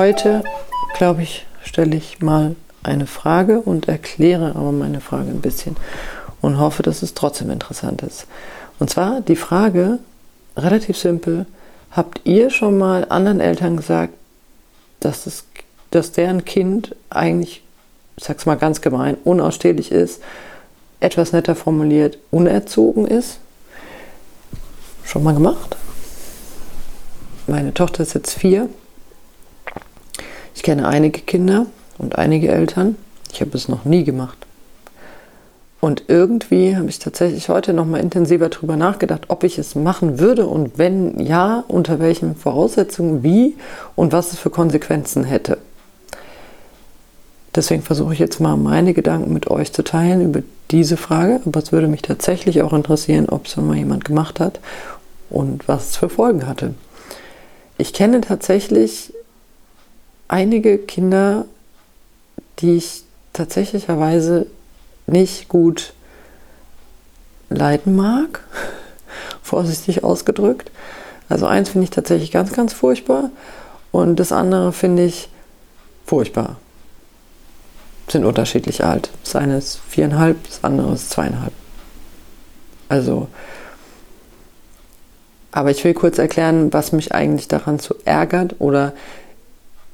Heute glaube ich, stelle ich mal eine Frage und erkläre aber meine Frage ein bisschen und hoffe, dass es trotzdem interessant ist. Und zwar die Frage, relativ simpel, habt ihr schon mal anderen Eltern gesagt, dass, es, dass deren Kind eigentlich, ich sag's mal ganz gemein, unausstehlich ist, etwas netter formuliert, unerzogen ist? Schon mal gemacht? Meine Tochter ist jetzt vier. Ich kenne einige Kinder und einige Eltern. Ich habe es noch nie gemacht. Und irgendwie habe ich tatsächlich heute noch mal intensiver darüber nachgedacht, ob ich es machen würde und wenn ja, unter welchen Voraussetzungen, wie und was es für Konsequenzen hätte. Deswegen versuche ich jetzt mal meine Gedanken mit euch zu teilen über diese Frage. Aber es würde mich tatsächlich auch interessieren, ob es mal jemand gemacht hat und was es für Folgen hatte. Ich kenne tatsächlich einige Kinder, die ich tatsächlicherweise nicht gut leiden mag, vorsichtig ausgedrückt. Also eins finde ich tatsächlich ganz, ganz furchtbar und das andere finde ich furchtbar. Sind unterschiedlich alt. Das eine ist viereinhalb, das andere ist zweieinhalb. Also, aber ich will kurz erklären, was mich eigentlich daran so ärgert oder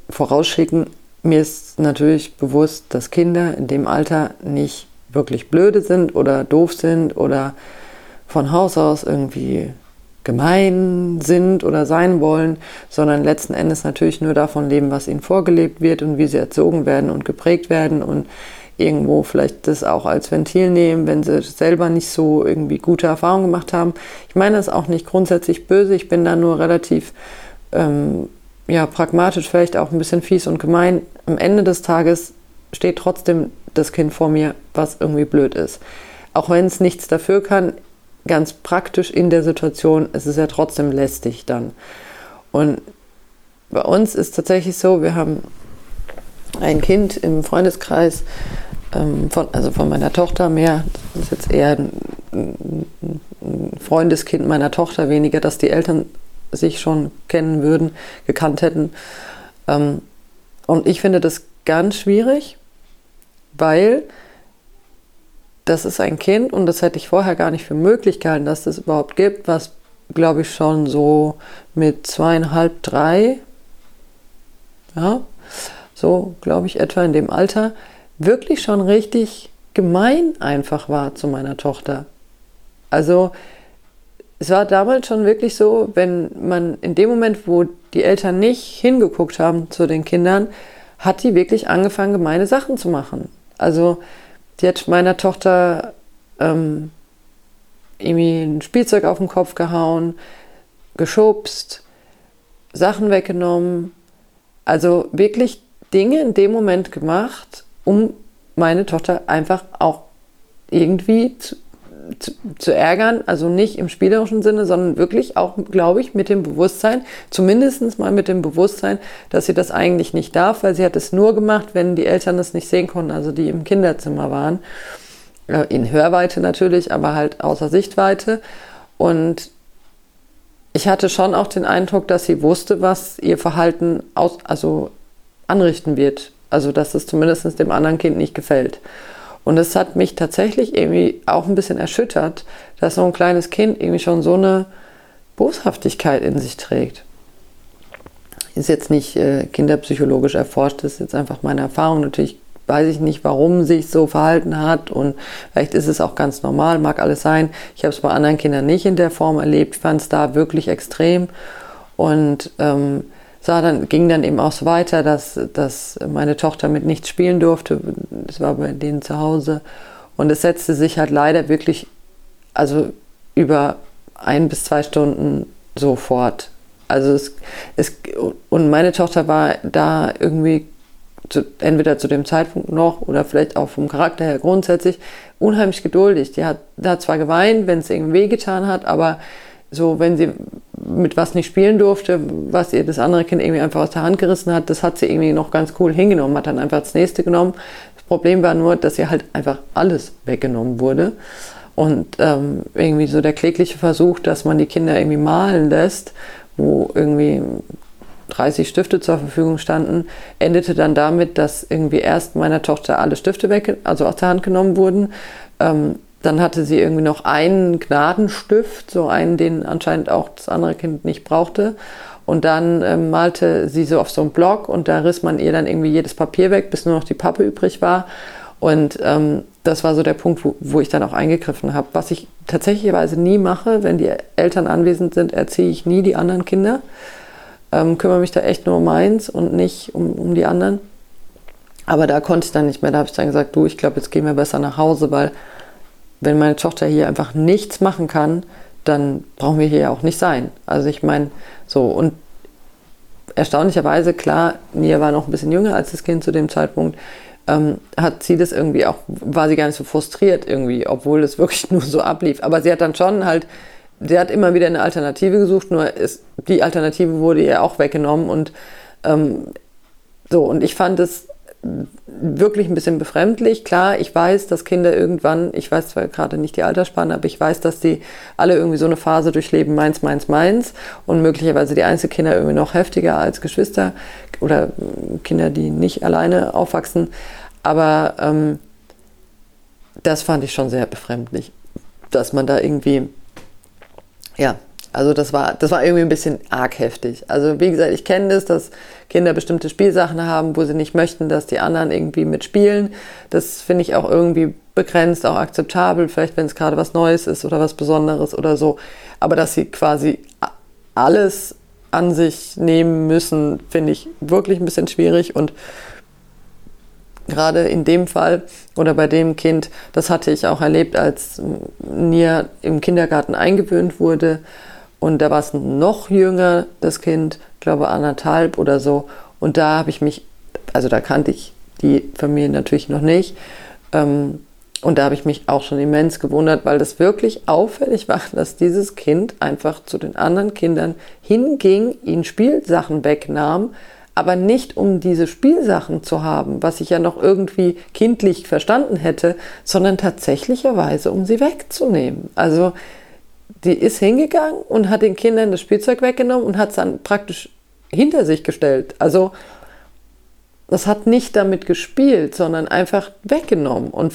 vorausschicken. Mir ist natürlich bewusst, dass Kinder in dem Alter nicht wirklich blöde sind oder doof sind oder von Haus aus irgendwie gemein sind oder sein wollen, sondern letzten Endes natürlich nur davon leben, was ihnen vorgelebt wird und wie sie erzogen werden und geprägt werden und irgendwo vielleicht das auch als Ventil nehmen, wenn sie selber nicht so irgendwie gute Erfahrungen gemacht haben. Ich meine das auch nicht grundsätzlich böse, ich bin da nur relativ ähm, ja, pragmatisch, vielleicht auch ein bisschen fies und gemein. Am Ende des Tages steht trotzdem das Kind vor mir, was irgendwie blöd ist. Auch wenn es nichts dafür kann, ganz praktisch in der Situation, es ist ja trotzdem lästig dann. Und bei uns ist tatsächlich so, wir haben ein Kind im Freundeskreis, ähm, von, also von meiner Tochter mehr, das ist jetzt eher ein, ein Freundeskind meiner Tochter, weniger, dass die Eltern sich schon kennen würden, gekannt hätten. Ähm, und ich finde das ganz schwierig, weil das ist ein Kind und das hätte ich vorher gar nicht für möglich gehalten, dass das überhaupt gibt, was glaube ich schon so mit zweieinhalb, drei, ja, so glaube ich etwa in dem Alter, wirklich schon richtig gemein einfach war zu meiner Tochter. Also es war damals schon wirklich so, wenn man in dem Moment, wo die Eltern nicht hingeguckt haben zu den Kindern, hat die wirklich angefangen, gemeine Sachen zu machen. Also die hat meiner Tochter ähm, irgendwie ein Spielzeug auf den Kopf gehauen, geschubst, Sachen weggenommen. Also wirklich Dinge in dem Moment gemacht, um meine Tochter einfach auch irgendwie zu, zu, zu, ärgern, also nicht im spielerischen Sinne, sondern wirklich auch, glaube ich, mit dem Bewusstsein, zumindest mal mit dem Bewusstsein, dass sie das eigentlich nicht darf, weil sie hat es nur gemacht, wenn die Eltern es nicht sehen konnten, also die im Kinderzimmer waren. Äh, in Hörweite natürlich, aber halt außer Sichtweite. Und ich hatte schon auch den Eindruck, dass sie wusste, was ihr Verhalten aus, also anrichten wird. Also, dass es zumindest dem anderen Kind nicht gefällt. Und es hat mich tatsächlich irgendwie auch ein bisschen erschüttert, dass so ein kleines Kind irgendwie schon so eine Boshaftigkeit in sich trägt. Ist jetzt nicht äh, kinderpsychologisch erforscht, das ist jetzt einfach meine Erfahrung. Natürlich weiß ich nicht, warum sich so verhalten hat und vielleicht ist es auch ganz normal, mag alles sein. Ich habe es bei anderen Kindern nicht in der Form erlebt, fand es da wirklich extrem und ähm, sah dann, ging dann eben auch so weiter, dass, dass meine Tochter mit nichts spielen durfte. Das war bei denen zu Hause. Und es setzte sich halt leider wirklich, also über ein bis zwei Stunden sofort. Also es, es und meine Tochter war da irgendwie zu, entweder zu dem Zeitpunkt noch oder vielleicht auch vom Charakter her grundsätzlich unheimlich geduldig. Die hat da zwar geweint, wenn es irgendwie wehgetan hat, aber so, wenn sie mit was nicht spielen durfte, was ihr das andere Kind irgendwie einfach aus der Hand gerissen hat, das hat sie irgendwie noch ganz cool hingenommen, hat dann einfach das nächste genommen. Das Problem war nur, dass ihr halt einfach alles weggenommen wurde. Und ähm, irgendwie so der klägliche Versuch, dass man die Kinder irgendwie malen lässt, wo irgendwie 30 Stifte zur Verfügung standen, endete dann damit, dass irgendwie erst meiner Tochter alle Stifte weg, also aus der Hand genommen wurden. Ähm, dann hatte sie irgendwie noch einen Gnadenstift, so einen, den anscheinend auch das andere Kind nicht brauchte. Und dann ähm, malte sie so auf so einem Block und da riss man ihr dann irgendwie jedes Papier weg, bis nur noch die Pappe übrig war. Und ähm, das war so der Punkt, wo, wo ich dann auch eingegriffen habe. Was ich tatsächlicherweise nie mache, wenn die Eltern anwesend sind, erziehe ich nie die anderen Kinder. Ähm, kümmere mich da echt nur um meins und nicht um, um die anderen. Aber da konnte ich dann nicht mehr. Da habe ich dann gesagt, du, ich glaube, jetzt gehen wir besser nach Hause, weil wenn meine Tochter hier einfach nichts machen kann, dann brauchen wir hier ja auch nicht sein. Also ich meine, so und erstaunlicherweise, klar, Nia war noch ein bisschen jünger als das Kind zu dem Zeitpunkt, ähm, hat sie das irgendwie auch, war sie gar nicht so frustriert irgendwie, obwohl es wirklich nur so ablief. Aber sie hat dann schon halt, sie hat immer wieder eine Alternative gesucht, nur ist, die Alternative wurde ihr auch weggenommen und ähm, so, und ich fand es wirklich ein bisschen befremdlich. Klar, ich weiß, dass Kinder irgendwann, ich weiß zwar gerade nicht die Altersspanne, aber ich weiß, dass die alle irgendwie so eine Phase durchleben, meins, meins, meins und möglicherweise die Einzelkinder irgendwie noch heftiger als Geschwister oder Kinder, die nicht alleine aufwachsen. Aber ähm, das fand ich schon sehr befremdlich, dass man da irgendwie, ja, also das war, das war irgendwie ein bisschen arg heftig. Also wie gesagt, ich kenne das, dass Kinder bestimmte Spielsachen haben, wo sie nicht möchten, dass die anderen irgendwie mitspielen. Das finde ich auch irgendwie begrenzt, auch akzeptabel, vielleicht wenn es gerade was Neues ist oder was Besonderes oder so. Aber dass sie quasi alles an sich nehmen müssen, finde ich wirklich ein bisschen schwierig und gerade in dem Fall oder bei dem Kind, das hatte ich auch erlebt, als Nia im Kindergarten eingewöhnt wurde und da war es noch jünger, das Kind, glaube anderthalb oder so. Und da habe ich mich, also da kannte ich die Familie natürlich noch nicht. Ähm, und da habe ich mich auch schon immens gewundert, weil das wirklich auffällig war, dass dieses Kind einfach zu den anderen Kindern hinging, ihnen Spielsachen wegnahm, aber nicht um diese Spielsachen zu haben, was ich ja noch irgendwie kindlich verstanden hätte, sondern tatsächlicherweise um sie wegzunehmen. Also die ist hingegangen und hat den Kindern das Spielzeug weggenommen und hat es dann praktisch hinter sich gestellt. Also das hat nicht damit gespielt, sondern einfach weggenommen. Und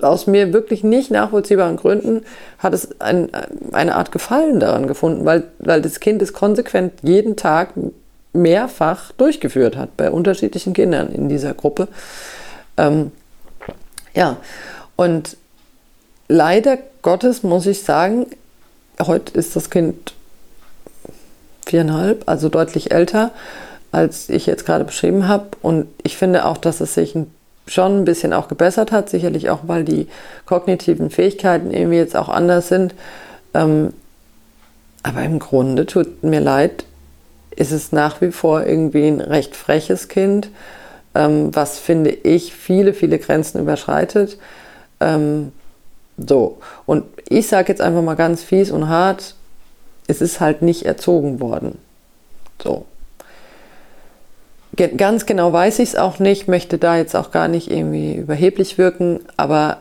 aus mir wirklich nicht nachvollziehbaren Gründen hat es ein, eine Art Gefallen daran gefunden, weil, weil das Kind es konsequent jeden Tag mehrfach durchgeführt hat bei unterschiedlichen Kindern in dieser Gruppe. Ähm, ja, und leider Gottes muss ich sagen, heute ist das Kind viereinhalb, also deutlich älter, als ich jetzt gerade beschrieben habe. Und ich finde auch, dass es sich schon ein bisschen auch gebessert hat, sicherlich auch, weil die kognitiven Fähigkeiten irgendwie jetzt auch anders sind. Ähm, aber im Grunde tut mir leid, ist es nach wie vor irgendwie ein recht freches Kind, ähm, was finde ich viele, viele Grenzen überschreitet. So, und ich sage jetzt einfach mal ganz fies und hart, es ist halt nicht erzogen worden. So. Ganz genau weiß ich es auch nicht, möchte da jetzt auch gar nicht irgendwie überheblich wirken, aber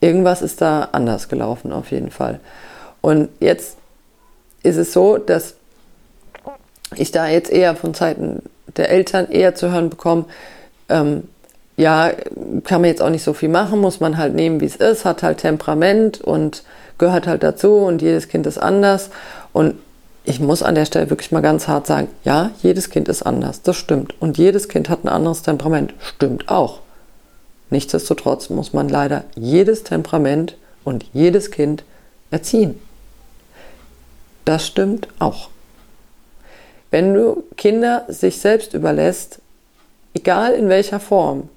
irgendwas ist da anders gelaufen auf jeden Fall. Und jetzt ist es so, dass ich da jetzt eher von Seiten der Eltern eher zu hören bekomme, ähm, ja, kann man jetzt auch nicht so viel machen, muss man halt nehmen, wie es ist, hat halt Temperament und gehört halt dazu und jedes Kind ist anders. Und ich muss an der Stelle wirklich mal ganz hart sagen, ja, jedes Kind ist anders, das stimmt. Und jedes Kind hat ein anderes Temperament, stimmt auch. Nichtsdestotrotz muss man leider jedes Temperament und jedes Kind erziehen. Das stimmt auch. Wenn du Kinder sich selbst überlässt, egal in welcher Form,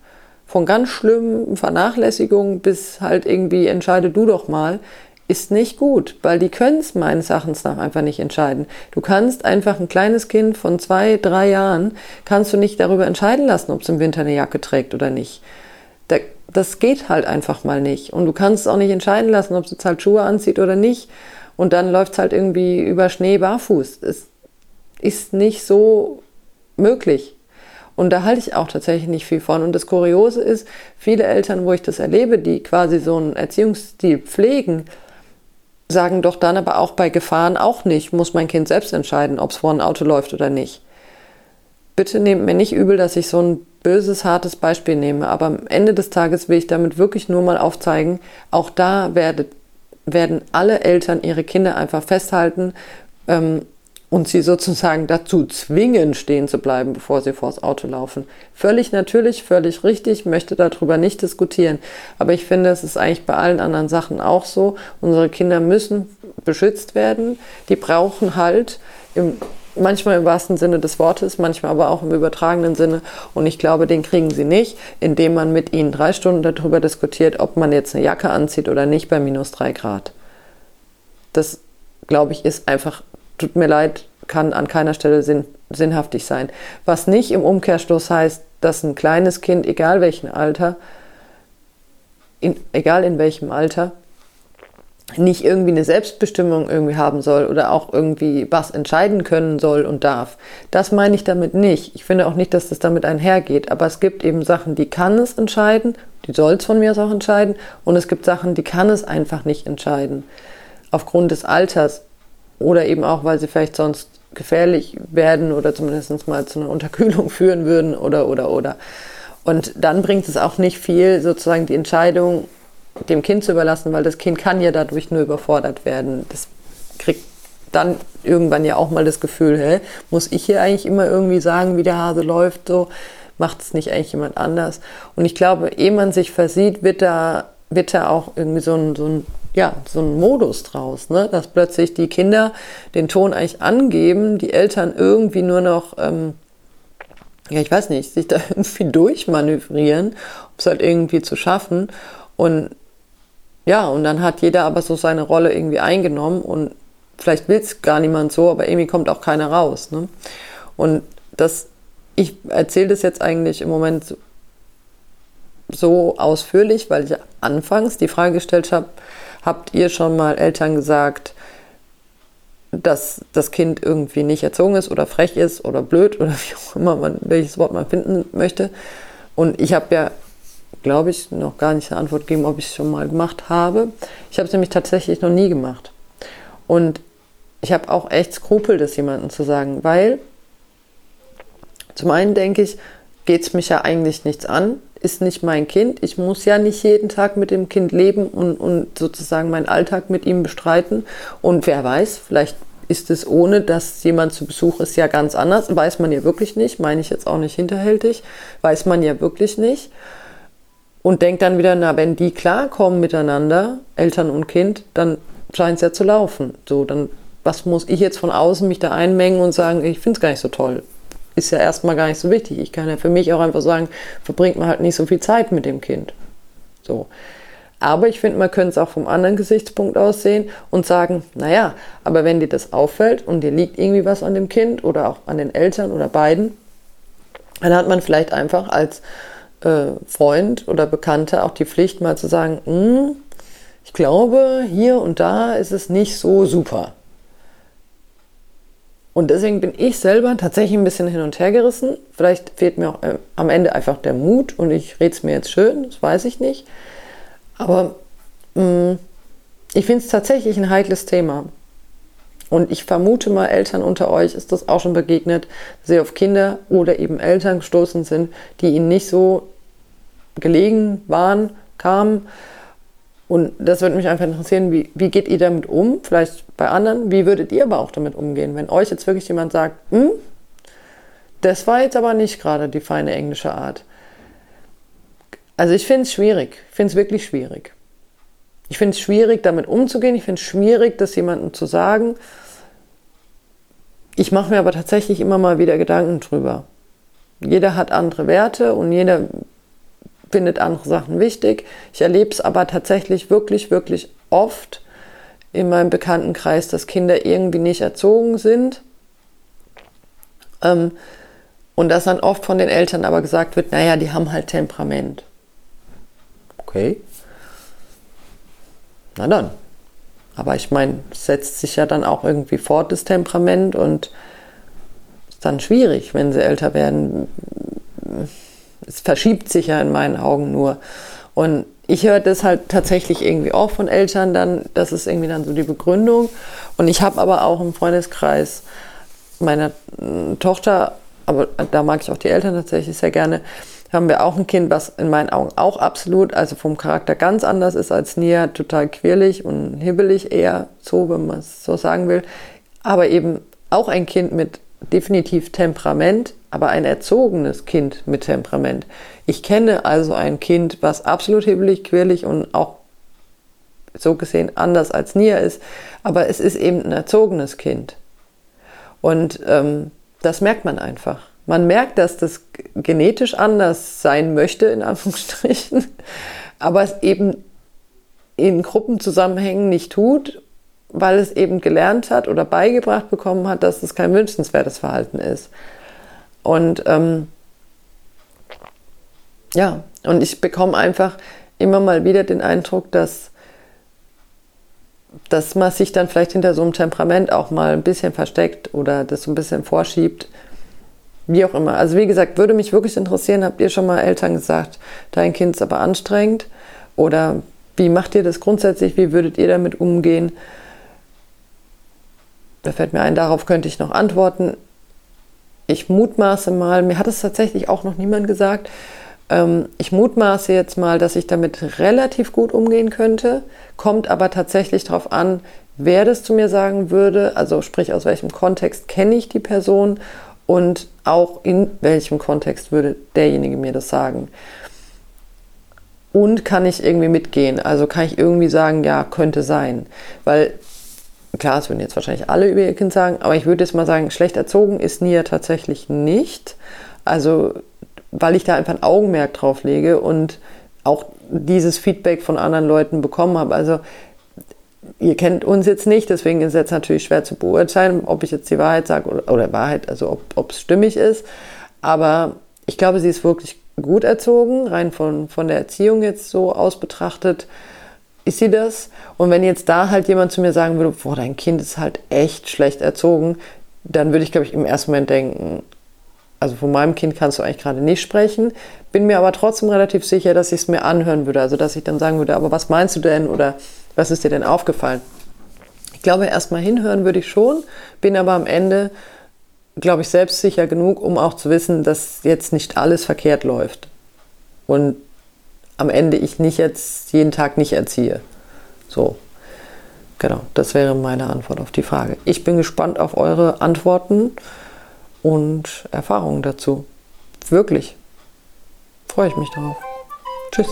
von ganz schlimmen Vernachlässigungen bis halt irgendwie entscheide du doch mal, ist nicht gut, weil die können es meines Erachtens nach einfach nicht entscheiden. Du kannst einfach ein kleines Kind von zwei, drei Jahren, kannst du nicht darüber entscheiden lassen, ob es im Winter eine Jacke trägt oder nicht. das geht halt einfach mal nicht. Und du kannst es auch nicht entscheiden lassen, ob es jetzt halt Schuhe anzieht oder nicht. Und dann läuft es halt irgendwie über Schnee barfuß. Es ist nicht so möglich. Und da halte ich auch tatsächlich nicht viel von. Und das Kuriose ist, viele Eltern, wo ich das erlebe, die quasi so einen Erziehungsstil pflegen, sagen doch dann aber auch bei Gefahren auch nicht, muss mein Kind selbst entscheiden, ob es vor ein Auto läuft oder nicht. Bitte nehmt mir nicht übel, dass ich so ein böses, hartes Beispiel nehme, aber am Ende des Tages will ich damit wirklich nur mal aufzeigen, auch da werde, werden alle Eltern ihre Kinder einfach festhalten ähm, und sie sozusagen dazu zwingen, stehen zu bleiben, bevor sie vors Auto laufen. Völlig natürlich, völlig richtig, möchte darüber nicht diskutieren. Aber ich finde, es ist eigentlich bei allen anderen Sachen auch so. Unsere Kinder müssen beschützt werden. Die brauchen halt im manchmal im wahrsten Sinne des Wortes, manchmal aber auch im übertragenen Sinne. Und ich glaube, den kriegen sie nicht, indem man mit ihnen drei Stunden darüber diskutiert, ob man jetzt eine Jacke anzieht oder nicht bei minus drei Grad. Das, glaube ich, ist einfach, tut mir leid, kann an keiner Stelle sinn, sinnhaftig sein. Was nicht im Umkehrschluss heißt, dass ein kleines Kind, egal welchen Alter, in, egal in welchem Alter, nicht irgendwie eine Selbstbestimmung irgendwie haben soll oder auch irgendwie was entscheiden können soll und darf. Das meine ich damit nicht. Ich finde auch nicht, dass das damit einhergeht. Aber es gibt eben Sachen, die kann es entscheiden, die soll es von mir aus auch entscheiden. Und es gibt Sachen, die kann es einfach nicht entscheiden. Aufgrund des Alters oder eben auch, weil sie vielleicht sonst gefährlich werden oder zumindest mal zu einer Unterkühlung führen würden oder oder oder. Und dann bringt es auch nicht viel, sozusagen die Entscheidung dem Kind zu überlassen, weil das Kind kann ja dadurch nur überfordert werden. Das kriegt dann irgendwann ja auch mal das Gefühl, hä, muss ich hier eigentlich immer irgendwie sagen, wie der Hase läuft, so macht es nicht eigentlich jemand anders. Und ich glaube, ehe man sich versieht, wird da, wird da auch irgendwie so ein, so ein ja, so ein Modus draus, ne? dass plötzlich die Kinder den Ton eigentlich angeben, die Eltern irgendwie nur noch, ähm, ja, ich weiß nicht, sich da irgendwie durchmanövrieren, um es halt irgendwie zu schaffen. Und ja, und dann hat jeder aber so seine Rolle irgendwie eingenommen und vielleicht will es gar niemand so, aber irgendwie kommt auch keiner raus. Ne? Und das, ich erzähle das jetzt eigentlich im Moment so, so ausführlich, weil ich anfangs die Frage gestellt habe, habt ihr schon mal Eltern gesagt, dass das Kind irgendwie nicht erzogen ist oder frech ist oder blöd oder wie auch immer man welches Wort man finden möchte. Und ich habe ja glaube ich, noch gar nicht eine Antwort geben, ob ich es schon mal gemacht habe. Ich habe es nämlich tatsächlich noch nie gemacht. Und ich habe auch echt Skrupel, das jemandem zu sagen, weil zum einen denke ich, geht es mich ja eigentlich nichts an, ist nicht mein Kind. Ich muss ja nicht jeden Tag mit dem Kind leben und, und sozusagen meinen Alltag mit ihm bestreiten. Und wer weiß, vielleicht ist es ohne, dass jemand zu Besuch ist, ja ganz anders. Weiß man ja wirklich nicht, meine ich jetzt auch nicht hinterhältig, weiß man ja wirklich nicht und denkt dann wieder, na, wenn die klarkommen miteinander, Eltern und Kind, dann scheint es ja zu laufen. So, dann, was muss ich jetzt von außen mich da einmengen und sagen, ich finde es gar nicht so toll? Ist ja erstmal gar nicht so wichtig. Ich kann ja für mich auch einfach sagen, verbringt man halt nicht so viel Zeit mit dem Kind. So. Aber ich finde, man könnte es auch vom anderen Gesichtspunkt aus sehen und sagen, naja, aber wenn dir das auffällt und dir liegt irgendwie was an dem Kind oder auch an den Eltern oder beiden, dann hat man vielleicht einfach als äh, Freund oder Bekannte auch die Pflicht, mal zu sagen, hm, ich glaube, hier und da ist es nicht so super. Und deswegen bin ich selber tatsächlich ein bisschen hin und her gerissen. Vielleicht fehlt mir auch äh, am Ende einfach der Mut und ich rede es mir jetzt schön, das weiß ich nicht. Aber mh, hm, ich finde es tatsächlich ein heikles Thema. Und ich vermute mal, Eltern unter euch ist das auch schon begegnet, dass sie auf Kinder oder eben Eltern gestoßen sind, die ihnen nicht so gelegen waren, kamen. Und das würde mich einfach interessieren, wie, wie geht ihr damit um? Vielleicht bei anderen. Wie würdet ihr aber auch damit umgehen, wenn euch jetzt wirklich jemand sagt, hm, das war jetzt aber nicht gerade die feine englische Art. Also ich finde es schwierig. Ich finde es wirklich schwierig. Ich finde es schwierig, damit umzugehen. Ich finde es schwierig, das jemandem zu sagen. Ich mache mir aber tatsächlich immer mal wieder Gedanken drüber. Jeder hat andere Werte und jeder findet andere Sachen wichtig. Ich erlebe es aber tatsächlich wirklich, wirklich oft in meinem Bekanntenkreis, dass Kinder irgendwie nicht erzogen sind. Ähm, und dass dann oft von den Eltern aber gesagt wird, naja, die haben halt Temperament. Okay. Na dann. Aber ich meine, es setzt sich ja dann auch irgendwie fort, das Temperament, und ist dann schwierig, wenn sie älter werden es verschiebt sich ja in meinen Augen nur. Und ich höre das halt tatsächlich irgendwie auch von Eltern dann, das ist irgendwie dann so die Begründung. Und ich habe aber auch im Freundeskreis meiner äh, Tochter, aber da mag ich auch die Eltern tatsächlich sehr gerne, haben wir auch ein Kind, was in meinen Augen auch absolut, also vom Charakter ganz anders ist als Nia, total quirlig und hibbelig eher, so, wenn man es so sagen will. Aber eben auch ein Kind mit definitiv Temperament, aber ein erzogenes Kind mit Temperament. Ich kenne also ein Kind, was absolut hibbelig, quirlig und auch so gesehen anders als Nia ist, aber es ist eben ein erzogenes Kind. Und ähm, das merkt man einfach. Man merkt, dass das genetisch anders sein möchte, in Anführungsstrichen, aber es eben in Gruppenzusammenhängen nicht tut, weil es eben gelernt hat oder beigebracht bekommen hat, dass es kein wünschenswertes Verhalten ist. Und ähm, ja, und ich bekomme einfach immer mal wieder den Eindruck, dass, dass man sich dann vielleicht hinter so einem Temperament auch mal ein bisschen versteckt oder das so ein bisschen vorschiebt. Wie auch immer. Also wie gesagt, würde mich wirklich interessieren, habt ihr schon mal Eltern gesagt, dein Kind ist aber anstrengend? Oder wie macht ihr das grundsätzlich? Wie würdet ihr damit umgehen? Da fällt mir ein, darauf könnte ich noch antworten. Ich mutmaße mal, mir hat es tatsächlich auch noch niemand gesagt, ähm, ich mutmaße jetzt mal, dass ich damit relativ gut umgehen könnte, kommt aber tatsächlich darauf an, wer das zu mir sagen würde, also sprich aus welchem Kontext kenne ich die Person und auch in welchem Kontext würde derjenige mir das sagen. Und kann ich irgendwie mitgehen? Also kann ich irgendwie sagen, ja, könnte sein. Weil, klar, es würden jetzt wahrscheinlich alle über ihr Kind sagen, aber ich würde jetzt mal sagen, schlecht erzogen ist Nia tatsächlich nicht. Also weil ich da einfach ein Augenmerk drauf lege und auch dieses Feedback von anderen Leuten bekommen habe. Also ihr kennt uns jetzt nicht, deswegen ist es jetzt natürlich schwer zu beurteilen, ob ich jetzt die Wahrheit sage oder, oder Wahrheit, also ob es stimmig ist. Aber ich glaube, sie ist wirklich gut erzogen, rein von, von der Erziehung jetzt so aus betrachtet ist sie das. Und wenn jetzt da halt jemand zu mir sagen würde, boah, dein Kind ist halt echt schlecht erzogen, dann würde ich, glaube ich, im ersten Moment denken, also von meinem Kind kannst du eigentlich gerade nicht sprechen, bin mir aber trotzdem relativ sicher, dass ich es mir anhören würde. Also dass ich dann sagen würde, aber was meinst du denn oder was ist dir denn aufgefallen? Ich glaube, erstmal hinhören würde ich schon, bin aber am Ende, glaube ich, selbstsicher genug, um auch zu wissen, dass jetzt nicht alles verkehrt läuft. Und am Ende ich nicht jetzt jeden Tag nicht erziehe. So. Genau, das wäre meine Antwort auf die Frage. Ich bin gespannt auf eure Antworten und Erfahrungen dazu. Wirklich. Freue ich mich darauf. Tschüss.